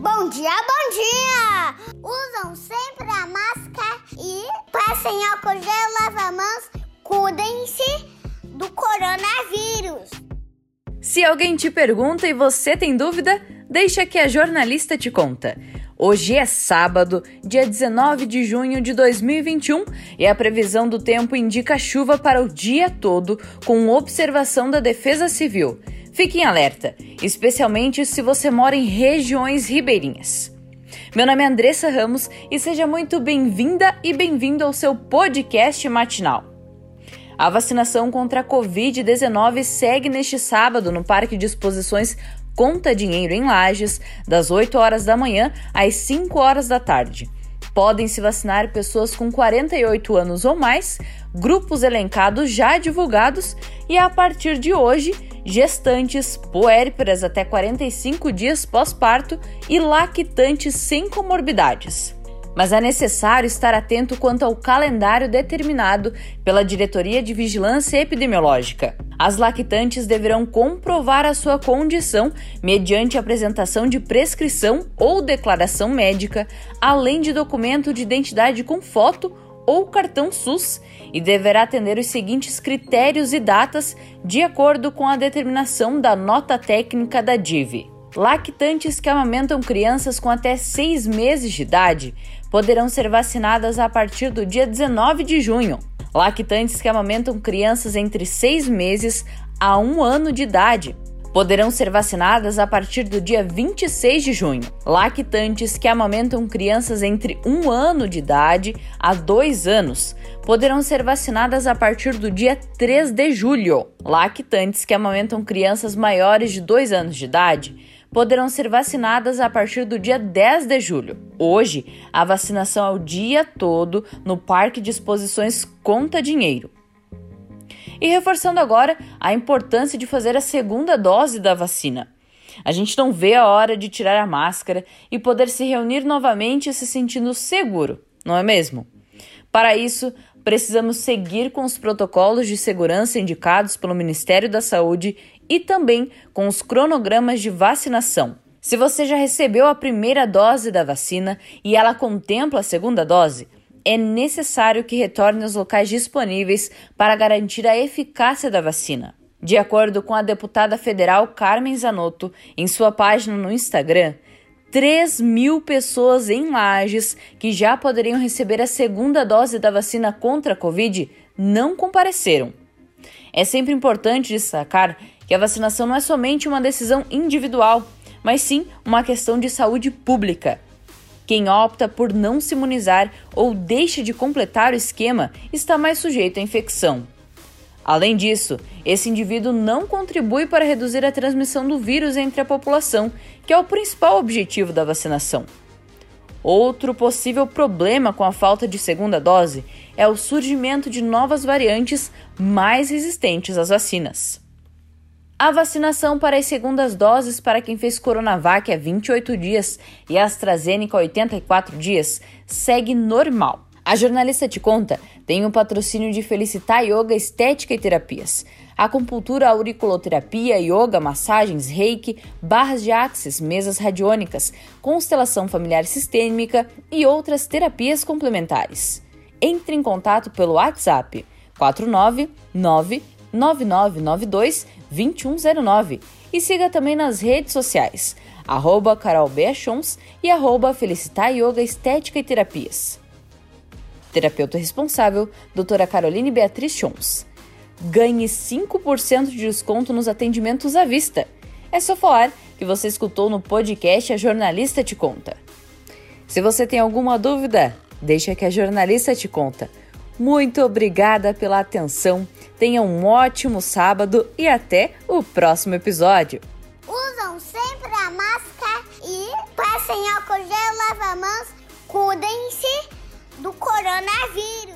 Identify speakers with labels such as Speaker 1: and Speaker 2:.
Speaker 1: Bom dia, bom dia! Usam sempre a máscara e passem álcool gel, lava mãos, cuidem-se do coronavírus.
Speaker 2: Se alguém te pergunta e você tem dúvida, deixa que a jornalista te conta. Hoje é sábado, dia 19 de junho de 2021 e a previsão do tempo indica chuva para o dia todo, com observação da Defesa Civil. Fique em alerta, especialmente se você mora em regiões ribeirinhas. Meu nome é Andressa Ramos e seja muito bem-vinda e bem-vindo ao seu podcast matinal. A vacinação contra a Covid-19 segue neste sábado no Parque de Exposições Conta Dinheiro em Lages, das 8 horas da manhã às 5 horas da tarde. Podem se vacinar pessoas com 48 anos ou mais, grupos elencados já divulgados e a partir de hoje gestantes, puérperas até 45 dias pós-parto e lactantes sem comorbidades. Mas é necessário estar atento quanto ao calendário determinado pela Diretoria de Vigilância Epidemiológica. As lactantes deverão comprovar a sua condição mediante apresentação de prescrição ou declaração médica, além de documento de identidade com foto ou cartão SUS e deverá atender os seguintes critérios e datas de acordo com a determinação da nota técnica da DIV. Lactantes que amamentam crianças com até 6 meses de idade poderão ser vacinadas a partir do dia 19 de junho. Lactantes que amamentam crianças entre 6 meses a 1 ano de idade poderão ser vacinadas a partir do dia 26 de junho. Lactantes que amamentam crianças entre 1 ano de idade a 2 anos poderão ser vacinadas a partir do dia 3 de julho. Lactantes que amamentam crianças maiores de 2 anos de idade poderão ser vacinadas a partir do dia 10 de julho. Hoje, a vacinação é o dia todo no Parque de Exposições Conta Dinheiro. E reforçando agora a importância de fazer a segunda dose da vacina. A gente não vê a hora de tirar a máscara e poder se reunir novamente se sentindo seguro, não é mesmo? Para isso, precisamos seguir com os protocolos de segurança indicados pelo Ministério da Saúde e também com os cronogramas de vacinação. Se você já recebeu a primeira dose da vacina e ela contempla a segunda dose, é necessário que retorne aos locais disponíveis para garantir a eficácia da vacina. De acordo com a deputada federal Carmen Zanotto, em sua página no Instagram, 3 mil pessoas em Lages que já poderiam receber a segunda dose da vacina contra a Covid não compareceram. É sempre importante destacar que a vacinação não é somente uma decisão individual, mas sim uma questão de saúde pública. Quem opta por não se imunizar ou deixa de completar o esquema está mais sujeito à infecção. Além disso, esse indivíduo não contribui para reduzir a transmissão do vírus entre a população, que é o principal objetivo da vacinação. Outro possível problema com a falta de segunda dose é o surgimento de novas variantes mais resistentes às vacinas. A vacinação para as segundas doses para quem fez Coronavac há 28 dias e AstraZeneca há 84 dias segue normal. A jornalista te conta tem o um patrocínio de Felicitar Yoga Estética e Terapias, acupuntura, auriculoterapia, yoga, massagens, reiki, barras de axis, mesas radiônicas, constelação familiar sistêmica e outras terapias complementares. Entre em contato pelo WhatsApp 499 9992 2109 e siga também nas redes sociais, arroba Carol e arroba Felicitar Yoga Estética e Terapias. Terapeuta responsável, doutora Caroline Beatriz Chons. Ganhe 5% de desconto nos atendimentos à vista. É só falar que você escutou no podcast A Jornalista Te Conta. Se você tem alguma dúvida, deixa que a jornalista te conta. Muito obrigada pela atenção. Tenha um ótimo sábado e até o próximo episódio.
Speaker 1: Usam sempre a máscara e passem álcool gel, lava mãos, cuidem-se coronavírus.